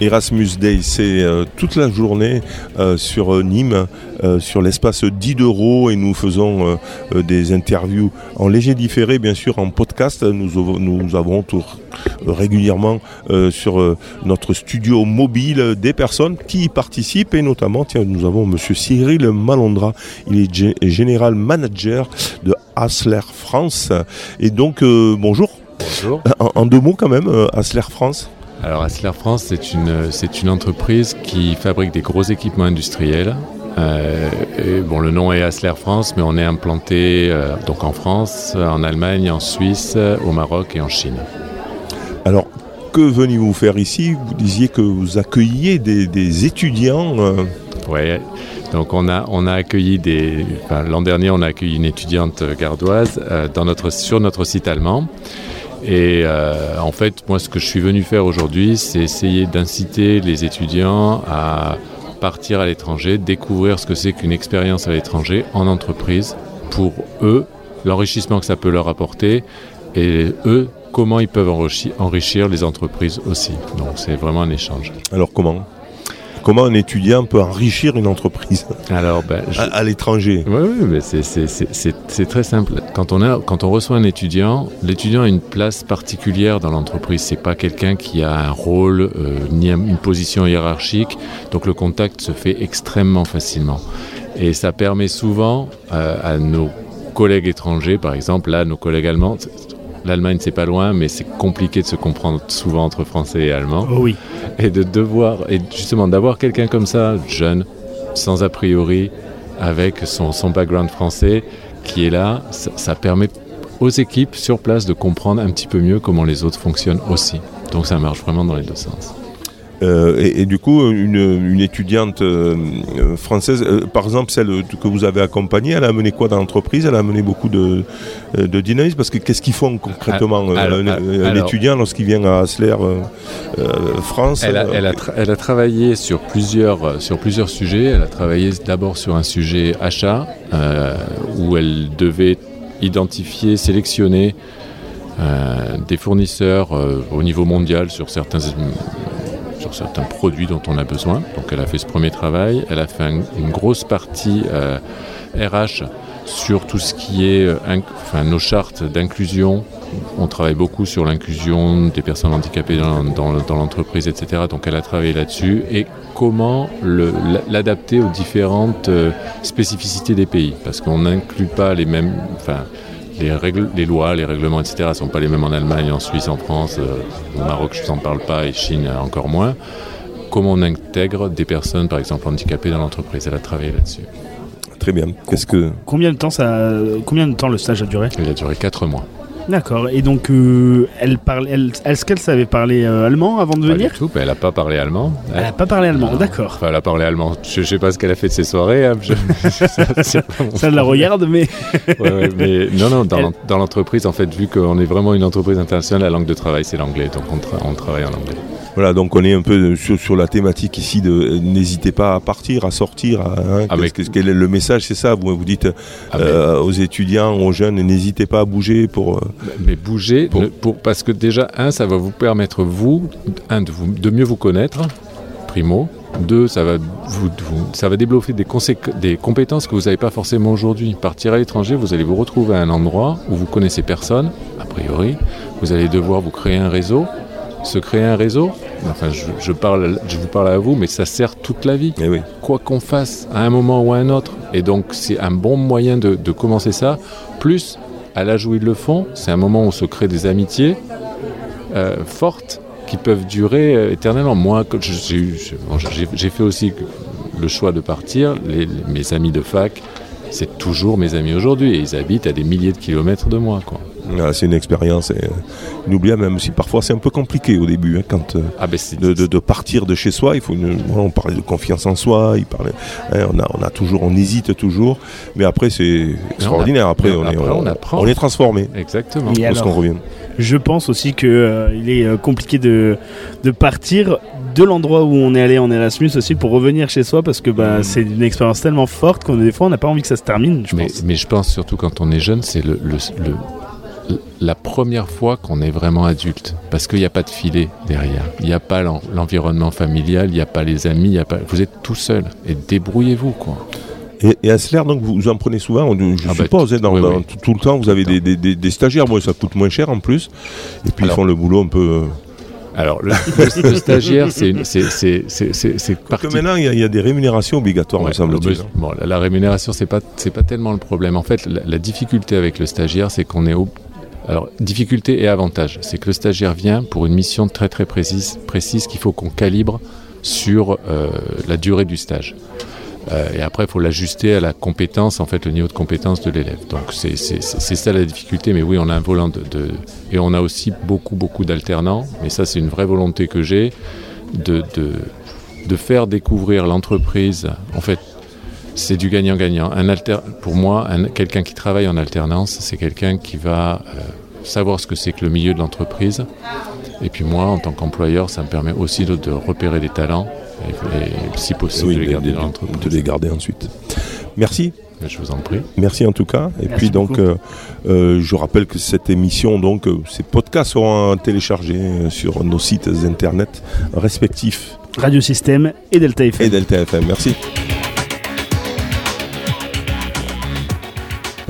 Erasmus Day, c'est euh, toute la journée euh, sur euh, Nîmes, euh, sur l'espace Diderot, et nous faisons des interviews en léger différé, bien sûr, en podcast. Nous, nous avons tout- régulièrement sur notre studio mobile des personnes qui y participent, et notamment, tiens, nous avons Monsieur Cyril Malondra, il est gé- général manager de Hasler France, et donc bonjour. Bonjour. En, en deux mots quand même, Hasler France. Alors Asler France, c'est une, c'est une entreprise qui fabrique des gros équipements industriels. Euh, et bon, le nom est Asler France, mais on est implanté euh, donc en France, en Allemagne, en Suisse, au Maroc et en Chine. Alors, que venez-vous faire ici? Vous disiez que vous accueilliez des, des étudiants. euh, Ouais. Donc on a, on a accueilli des. enfin, L'an dernier, on a accueilli une étudiante gardoise dans notre, sur notre site allemand. Et euh, en fait, moi, ce que je suis venu faire aujourd'hui, c'est essayer d'inciter les étudiants à partir à l'étranger, découvrir ce que c'est qu'une expérience à l'étranger en entreprise pour eux, l'enrichissement que ça peut leur apporter et eux, comment ils peuvent enrichi- enrichir les entreprises aussi. Donc c'est vraiment un échange. alors, comment? Comment un étudiant peut enrichir une entreprise Alors, ben, je- à, à l'étranger Oui, oui, mais c'est- très simple. Quand on, a, quand on reçoit un étudiant, l'étudiant a une place particulière dans l'entreprise. C'est pas quelqu'un qui a un rôle euh, ni un- une position hiérarchique. Donc le contact se fait extrêmement facilement. Et ça permet souvent euh, à nos collègues étrangers, par exemple, là, nos collègues allemands, l'Allemagne c'est pas loin, mais c'est compliqué de se comprendre souvent entre Français et Allemands. Oh oui. et de devoir et justement d'avoir quelqu'un comme ça jeune sans a priori avec son, son background français qui est là ça, ça permet aux équipes sur place de comprendre un petit peu mieux comment les autres fonctionnent aussi. Donc ça marche vraiment dans les deux sens Euh, et, et du coup, une, une étudiante euh, euh, française, euh, par exemple celle que vous avez accompagnée, elle a amené quoi dans l'entreprise? Elle a amené beaucoup de, de dynamisme? Parce que qu'est-ce qu'ils font concrètement euh, alors, un, un alors- étudiant lorsqu'il vient à euh, France? Elle a, elle a tra- elle a travaillé sur plusieurs, sur plusieurs sujets. Elle a travaillé d'abord sur un sujet achat, où elle devait identifier, sélectionner des fournisseurs au niveau mondial sur certains, certains produits dont on a besoin. Donc elle a fait ce premier travail. Elle a fait un- une grosse partie euh, RH sur tout ce qui est euh, nos chartes d'inclusion. On travaille beaucoup sur l'inclusion des personnes handicapées dans, l'entreprise, etc. Donc elle a travaillé là-dessus. Et comment l'adapter aux différentes euh, spécificités des pays. Parce qu'on n'inclut pas les mêmes... les, règles, les lois, les règlements, etc. ne sont pas les mêmes en Allemagne, en Suisse, en France, euh, au Maroc, je ne vous en parle pas, et Chine euh, encore moins. Comment on intègre des personnes, par exemple, handicapées dans l'entreprise? Elle a travaillé là-dessus. Très bien. Qu'est-ce que Combien de temps ça, combien de temps le stage a duré? Il a duré 4 mois. D'accord. Et donc, euh, elle parle, elle, est-ce qu'elle savait parler euh, allemand avant de Pas venir? du tout, mais elle n'a pas parlé allemand. Elle n'a pas parlé allemand. D'accord. Enfin, elle a parlé allemand. Je ne sais pas ce qu'elle a fait de ses soirées. hein. Je- ça, la regarde, mais Ouais, ouais, mais non, non, dans Elle- l'entreprise, en fait, vu qu'on est vraiment une entreprise internationale, la langue de travail, c'est l'anglais. Donc, on, tra- on travaille en anglais. Voilà, donc on est un peu sur, sur la thématique ici de euh, n'hésitez pas à partir, à sortir. à- hein, quel est le message C'est ça, vous, vous dites euh, aux étudiants, aux jeunes, n'hésitez pas à bouger pour. euh, Mais bouger, Pour- ne- pour- parce que déjà, un, ça va vous permettre, vous, un, de, vous, de mieux vous connaître, primo. Deux, ça va, vous, vous- ça va développer des, des compétences que vous n'avez pas forcément aujourd'hui. Partir à l'étranger, vous allez vous retrouver à un endroit où vous connaissez personne, a priori. Vous allez devoir vous créer un réseau. Se créer un réseau, enfin, je, je parle, je vous parle à vous, mais ça sert toute la vie eh oui. quoi qu'on fasse à un moment ou à un autre. Et donc c'est un bon moyen de, de commencer ça. Plus, à l'âge où ils le font, c'est un moment où on se crée des amitiés euh, fortes qui peuvent durer euh, éternellement. Moi, j'ai fait aussi le choix de partir. Les- les- mes amis de fac, c'est toujours mes amis aujourd'hui. Et ils habitent à des milliers de kilomètres de moi. Quoi. Ah, c'est une expérience euh, inoubliable, même si parfois c'est un peu compliqué au début, hein, quand euh, Ah ben de, de- de partir de chez soi. Il faut une, on parlait de confiance en soi, il parlait, hein, on a, on a toujours, on hésite toujours, mais après c'est extraordinaire. Après, on, est, on apprend. on est transformé exactement. Et alors revient. je pense aussi que euh, il est compliqué de, de partir de l'endroit où on est allé en Erasmus aussi pour revenir chez soi parce que bah, c'est une expérience tellement forte qu'on des fois on n'a pas envie que ça se termine. Je mais, pense. mais je pense surtout quand on est jeune, c'est le, le- le- la première fois qu'on est vraiment adulte. Parce qu'il n'y a pas de filet derrière. Il n'y a pas l'en- l'environnement familial, il n'y a pas les amis, il y a pas... vous êtes tout seul. Et débrouillez-vous, quoi. Et, et à Sler, donc vous, en prenez souvent, je Ah bah, suppose, hein, dans, oui, dans oui. tout, tout le temps, vous avez des, des- des- des stagiaires, bon, ça coûte moins cher en plus, et puis Alors- ils font le boulot un peu... euh, Alors, le, le- le stagiaire, c'est Parce que parti- maintenant, il y, a- il y a des rémunérations obligatoires, me semble-t-il. le- bon, la, la rémunération, c'est pas pas tellement le problème. En fait, la, la difficulté avec le stagiaire, c'est qu'on est au alors difficulté et avantage, c'est que le stagiaire vient pour une mission très très précise précise qu'il faut qu'on calibre sur euh, la durée du stage. Euh, et après, il faut l'ajuster à la compétence, en fait, le niveau de compétence de l'élève. Donc, c'est ça la difficulté. Mais oui, on a un volant de, et on a aussi beaucoup beaucoup d'alternants. Mais ça, c'est une vraie volonté que j'ai de faire découvrir l'entreprise. En fait, c'est du gagnant-gagnant. Un alter, pour moi, un- quelqu'un qui travaille en alternance, c'est quelqu'un qui va euh, savoir ce que c'est que le milieu de l'entreprise. Et puis moi, en tant qu'employeur, ça me permet aussi de, de repérer des talents et, et si possible Oui, de les de- garder de- dans l'entreprise. de les garder ensuite. Merci. Je vous en prie. Merci en tout cas. Et Merci puis donc, euh, euh, je rappelle que cette émission, donc, euh, ces podcasts seront téléchargés sur nos sites internet respectifs Radio Système et Delta FM. et Delta FM. Merci.